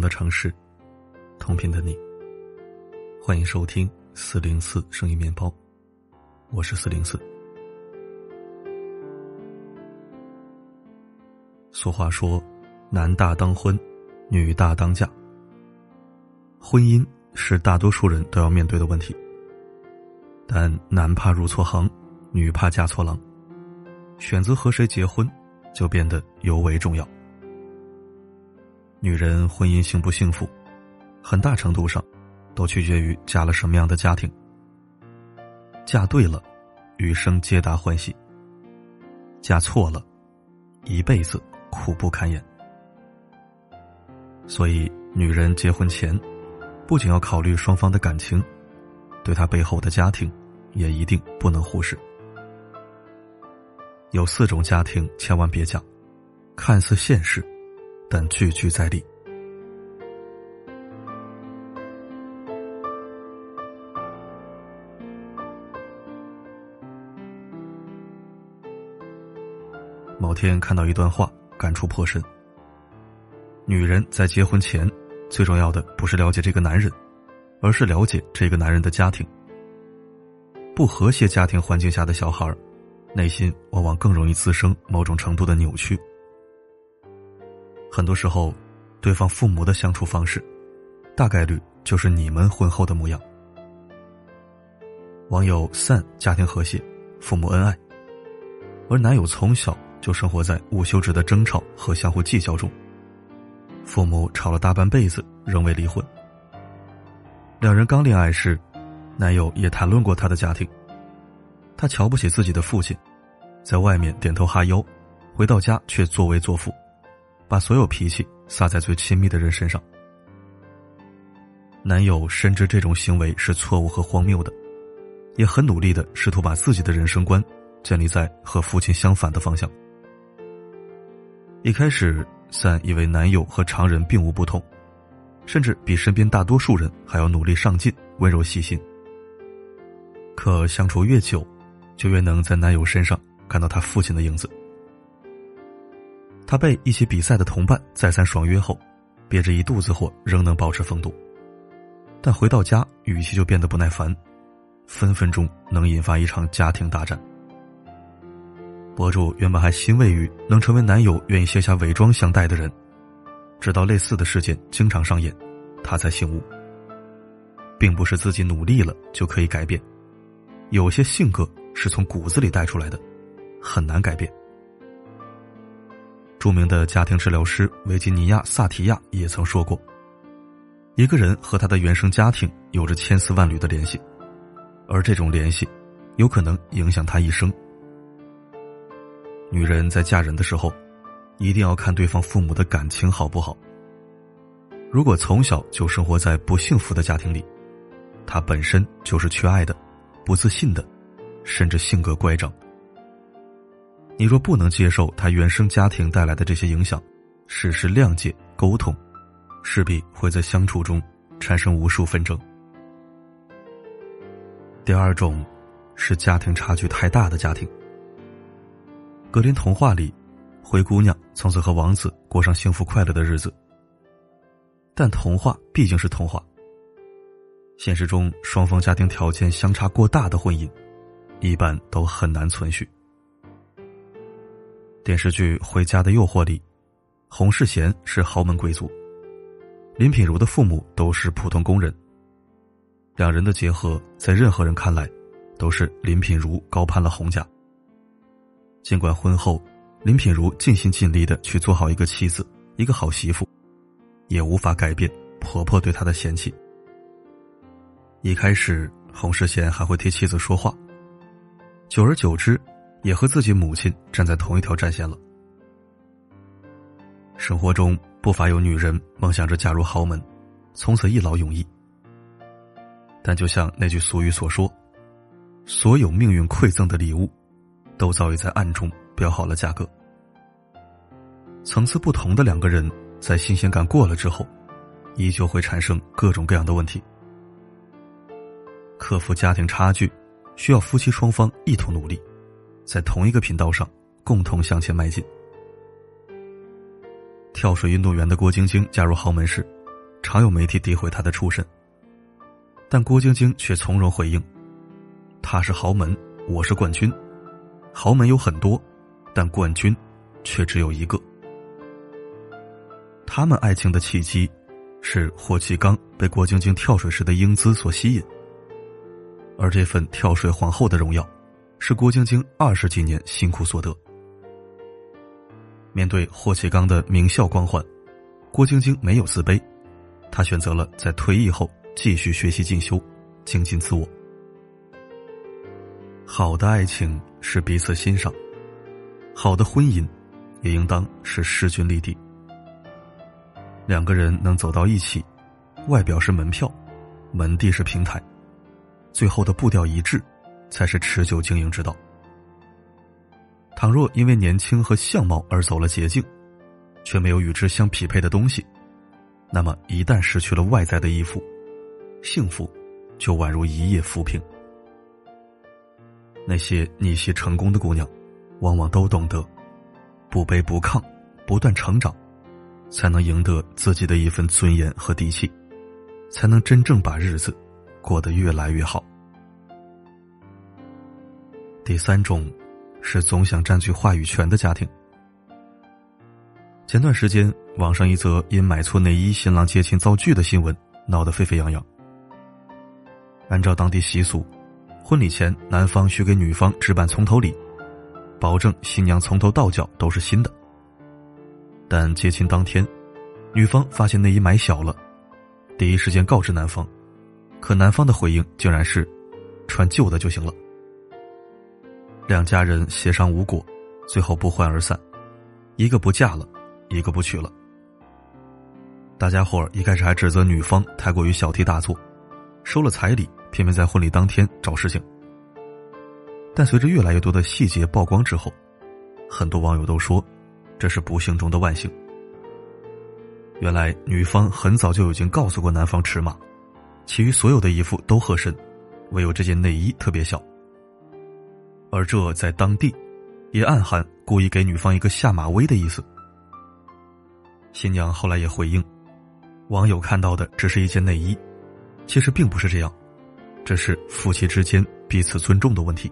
的城市，同频的你。欢迎收听四零四声音面包，我是四零四。俗话说：“男大当婚，女大当嫁。”婚姻是大多数人都要面对的问题，但男怕入错行，女怕嫁错郎，选择和谁结婚，就变得尤为重要。女人婚姻幸不幸福，很大程度上都取决于嫁了什么样的家庭。嫁对了，余生皆大欢喜；嫁错了，一辈子苦不堪言。所以，女人结婚前，不仅要考虑双方的感情，对她背后的家庭，也一定不能忽视。有四种家庭千万别嫁，看似现实。但句句在理。某天看到一段话，感触颇深。女人在结婚前，最重要的不是了解这个男人，而是了解这个男人的家庭。不和谐家庭环境下的小孩，内心往往更容易滋生某种程度的扭曲。很多时候，对方父母的相处方式，大概率就是你们婚后的模样。网友散家庭和谐，父母恩爱，而男友从小就生活在无休止的争吵和相互计较中。父母吵了大半辈子，仍未离婚。两人刚恋爱时，男友也谈论过他的家庭。他瞧不起自己的父亲，在外面点头哈腰，回到家却作威作福。把所有脾气撒在最亲密的人身上。男友深知这种行为是错误和荒谬的，也很努力的试图把自己的人生观建立在和父亲相反的方向。一开始，三以为男友和常人并无不同，甚至比身边大多数人还要努力上进、温柔细心。可相处越久，就越能在男友身上看到他父亲的影子。他被一起比赛的同伴再三爽约后，憋着一肚子火仍能保持风度，但回到家语气就变得不耐烦，分分钟能引发一场家庭大战。博主原本还欣慰于能成为男友愿意卸下伪装相待的人，直到类似的事件经常上演，他才醒悟，并不是自己努力了就可以改变，有些性格是从骨子里带出来的，很难改变。著名的家庭治疗师维吉尼亚·萨提亚也曾说过：“一个人和他的原生家庭有着千丝万缕的联系，而这种联系有可能影响他一生。”女人在嫁人的时候，一定要看对方父母的感情好不好。如果从小就生活在不幸福的家庭里，她本身就是缺爱的、不自信的，甚至性格乖张。你若不能接受他原生家庭带来的这些影响，事事谅解沟通，势必会在相处中产生无数纷争。第二种，是家庭差距太大的家庭。格林童话里，灰姑娘从此和王子过上幸福快乐的日子。但童话毕竟是童话，现实中双方家庭条件相差过大的婚姻，一般都很难存续。电视剧《回家的诱惑》里，洪世贤是豪门贵族，林品如的父母都是普通工人。两人的结合，在任何人看来，都是林品如高攀了洪家。尽管婚后，林品如尽心尽力的去做好一个妻子、一个好媳妇，也无法改变婆婆对她的嫌弃。一开始，洪世贤还会替妻子说话，久而久之。也和自己母亲站在同一条战线了。生活中不乏有女人梦想着嫁入豪门，从此一劳永逸。但就像那句俗语所说：“所有命运馈赠的礼物，都早已在暗中标好了价格。”层次不同的两个人，在新鲜感过了之后，依旧会产生各种各样的问题。克服家庭差距，需要夫妻双方一同努力。在同一个频道上，共同向前迈进。跳水运动员的郭晶晶加入豪门时，常有媒体诋毁她的出身，但郭晶晶却从容回应：“她是豪门，我是冠军。豪门有很多，但冠军却只有一个。”他们爱情的契机，是霍启刚被郭晶晶跳水时的英姿所吸引，而这份跳水皇后的荣耀，是郭晶晶二十几年辛苦所得。面对霍启刚的名校光环，郭晶晶没有自卑，她选择了在退役后继续学习进修，精进自我。好的爱情是彼此欣赏，好的婚姻也应当是势均力敌。两个人能走到一起，外表是门票，门第是平台，最后的步调一致，才是持久经营之道。倘若因为年轻和相貌而走了捷径，却没有与之相匹配的东西，那么一旦失去了外在的依附，幸福就宛如一夜浮萍。那些逆袭成功的姑娘，往往都懂得不卑不亢，不断成长。才能赢得自己的一份尊严和底气，才能真正把日子过得越来越好。第三种，是总想占据话语权的家庭。前段时间，网上一则因买错内衣新郎接亲遭拒的新闻闹得沸沸扬扬。按照当地习俗，婚礼前男方需给女方置办从头礼，保证新娘从头到脚都是新的。但接亲当天，女方发现内衣买小了，第一时间告知男方，可男方的回应竟然是穿旧的就行了。两家人协商无果，最后不欢而散，一个不嫁了，一个不娶了。大家伙儿一开始还指责女方太过于小题大做，收了彩礼偏偏在婚礼当天找事情。但随着越来越多的细节曝光之后，很多网友都说。这是不幸中的万幸。原来女方很早就已经告诉过男方尺码，其余所有的衣服都合身，唯有这件内衣特别小。而这在当地，也暗含故意给女方一个下马威的意思。新娘后来也回应，网友看到的只是一件内衣，其实并不是这样，这是夫妻之间彼此尊重的问题。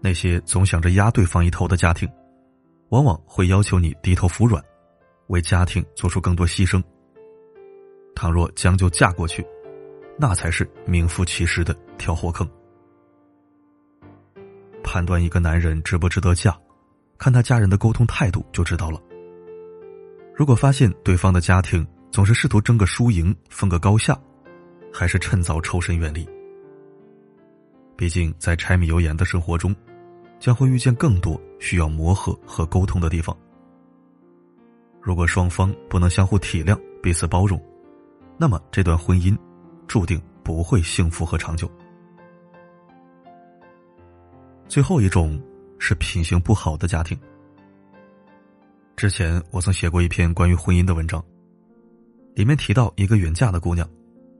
那些总想着压对方一头的家庭。往往会要求你低头服软，为家庭做出更多牺牲。倘若将就嫁过去，那才是名副其实的跳火坑。判断一个男人值不值得嫁，看他家人的沟通态度就知道了。如果发现对方的家庭总是试图争个输赢、分个高下，还是趁早抽身远离。毕竟在柴米油盐的生活中。将会遇见更多需要磨合和沟通的地方。如果双方不能相互体谅、彼此包容，那么这段婚姻注定不会幸福和长久。最后一种是品行不好的家庭。之前我曾写过一篇关于婚姻的文章，里面提到一个远嫁的姑娘，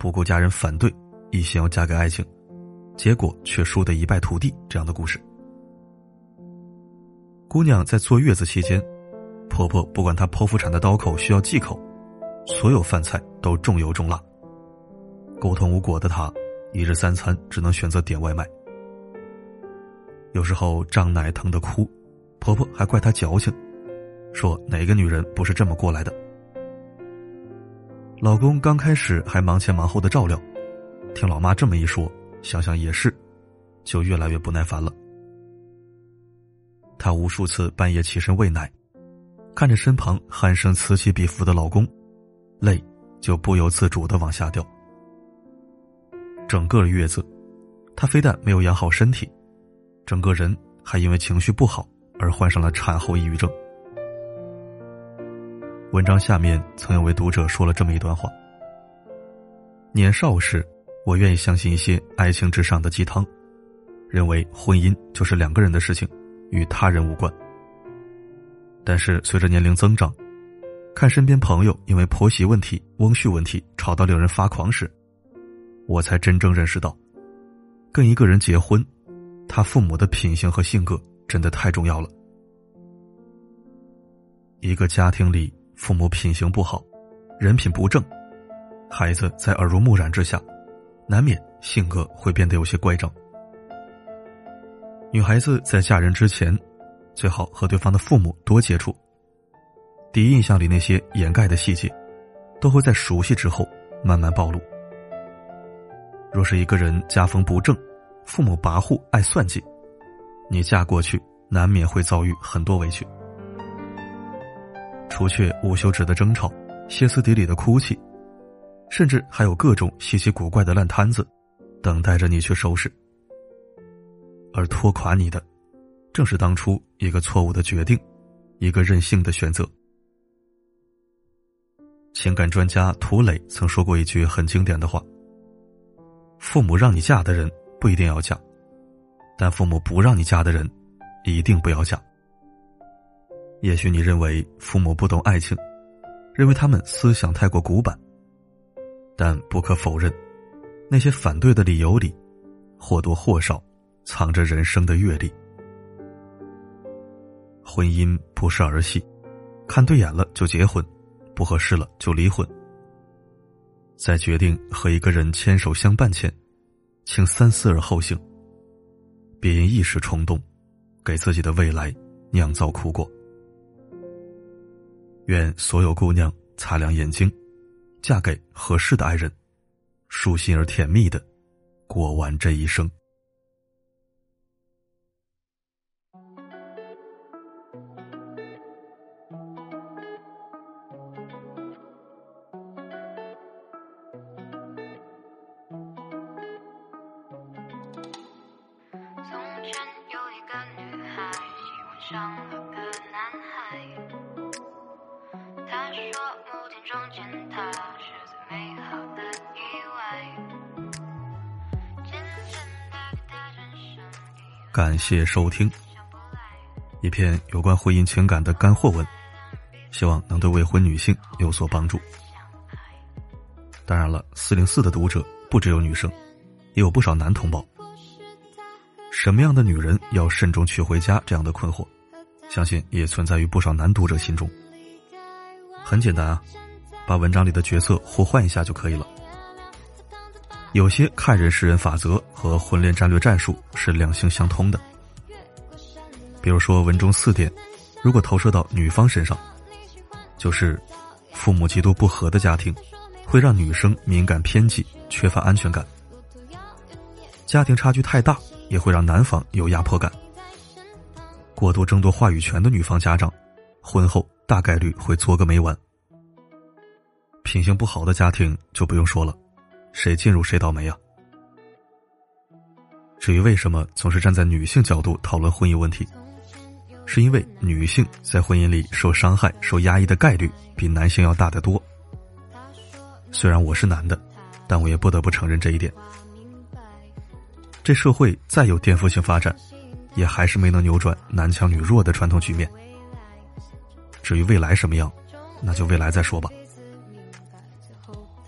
不顾家人反对，一心要嫁给爱情，结果却输得一败涂地这样的故事。姑娘在坐月子期间，婆婆不管她剖腹产的刀口需要忌口，所有饭菜都重油重辣。沟通无果的她，一日三餐只能选择点外卖。有时候胀奶疼的哭，婆婆还怪她矫情，说哪个女人不是这么过来的。老公刚开始还忙前忙后的照料，听老妈这么一说，想想也是，就越来越不耐烦了。她无数次半夜起身喂奶，看着身旁鼾声此起彼伏的老公，泪就不由自主的往下掉。整个月子，她非但没有养好身体，整个人还因为情绪不好而患上了产后抑郁症。文章下面曾有位读者说了这么一段话：年少时，我愿意相信一些爱情至上的鸡汤，认为婚姻就是两个人的事情。与他人无关。但是随着年龄增长，看身边朋友因为婆媳问题、翁婿问题吵到令人发狂时，我才真正认识到，跟一个人结婚，他父母的品行和性格真的太重要了。一个家庭里父母品行不好，人品不正，孩子在耳濡目染之下，难免性格会变得有些乖张。女孩子在嫁人之前，最好和对方的父母多接触。第一印象里那些掩盖的细节，都会在熟悉之后慢慢暴露。若是一个人家风不正，父母跋扈爱算计，你嫁过去难免会遭遇很多委屈。除却无休止的争吵、歇斯底里的哭泣，甚至还有各种稀奇古怪的烂摊子，等待着你去收拾。而拖垮你的，正是当初一个错误的决定，一个任性的选择。情感专家涂磊曾说过一句很经典的话：“父母让你嫁的人不一定要嫁，但父母不让你嫁的人，一定不要嫁。”也许你认为父母不懂爱情，认为他们思想太过古板，但不可否认，那些反对的理由里，或多或少。藏着人生的阅历。婚姻不是儿戏，看对眼了就结婚，不合适了就离婚。在决定和一个人牵手相伴前，请三思而后行，别因一时冲动，给自己的未来酿造苦果。愿所有姑娘擦亮眼睛，嫁给合适的爱人，舒心而甜蜜的过完这一生。感谢收听，一篇有关婚姻情感的干货文，希望能对未婚女性有所帮助。当然了，四零四的读者不只有女生，也有不少男同胞。什么样的女人要慎重娶回家？这样的困惑。相信也存在于不少男读者心中。很简单啊，把文章里的角色互换一下就可以了。有些看人识人法则和婚恋战略战术是两性相通的。比如说文中四点，如果投射到女方身上，就是父母极度不和的家庭，会让女生敏感偏激，缺乏安全感；家庭差距太大，也会让男方有压迫感。过度争夺话语权的女方家长，婚后大概率会作个没完。品行不好的家庭就不用说了，谁进入谁倒霉啊。至于为什么总是站在女性角度讨论婚姻问题，是因为女性在婚姻里受伤害、受压抑的概率比男性要大得多。虽然我是男的，但我也不得不承认这一点。这社会再有颠覆性发展。也还是没能扭转男强女弱的传统局面。至于未来什么样，那就未来再说吧。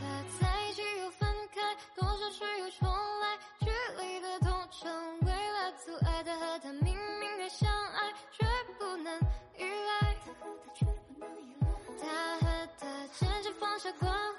他在一起又分开多少次又重来距离的痛成为了阻碍他和她明明还相爱却不能依赖。他和她却不能依赖。他和他渐渐放下关